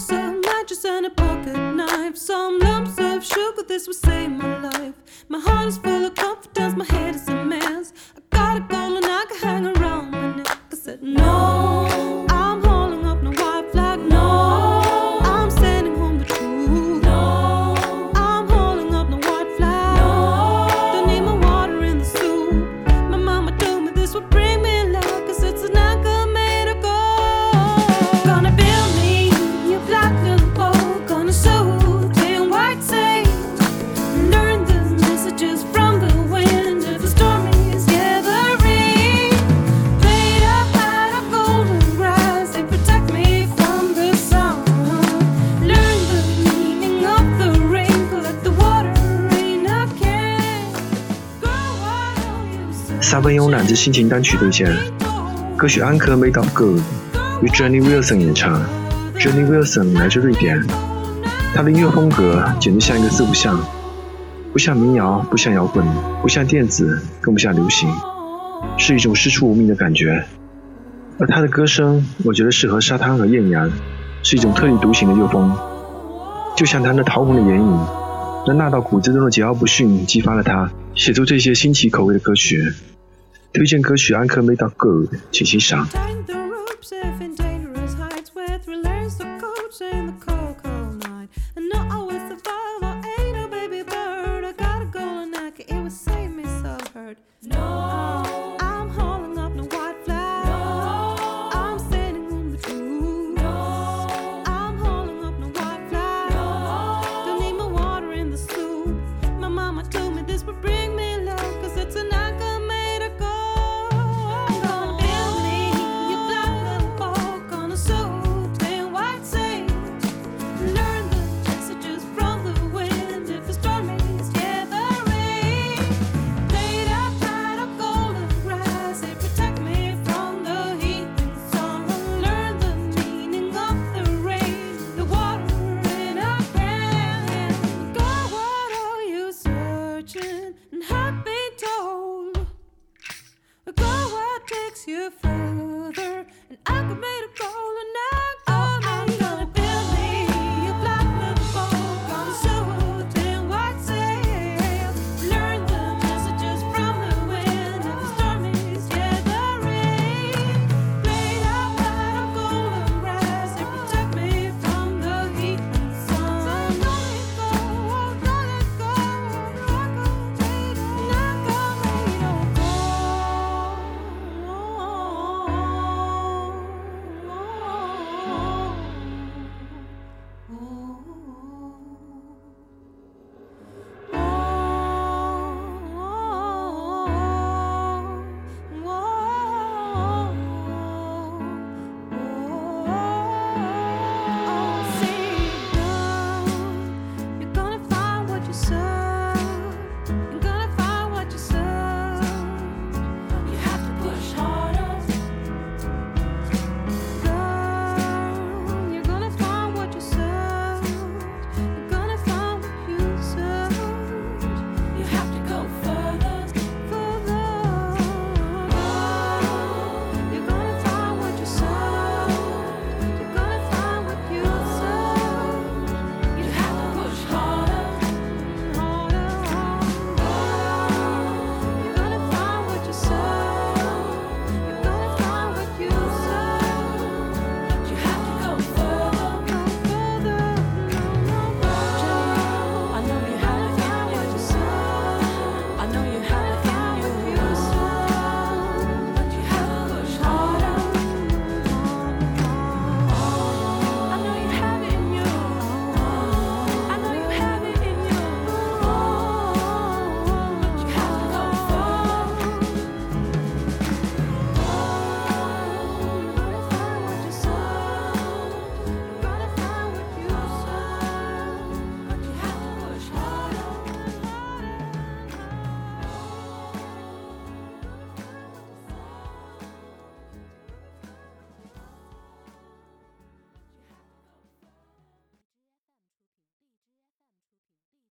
some matches and a pocket knife, some lumps of sugar. This will save my life. My heart is full of confidence, my head is a mess. Wild, 撒贝慵懒之心情单曲推荐，歌曲《Anchor Made of Gold》由 Jenny Wilson 演唱。Jenny Wilson 来自瑞典，她的音乐风格简直像一个四不像，不像民谣，不像摇滚，不像电子，更不像流行，是一种师出无名的感觉。而她的歌声，我觉得适合沙滩和艳阳，是一种特立独行的乐风，就像她那桃红的眼影，那辣到骨子中的桀骜不驯，激发了她写出这些新奇口味的歌曲。推荐歌曲《安克》、《美到够》，请欣赏。Takes you first. to serve.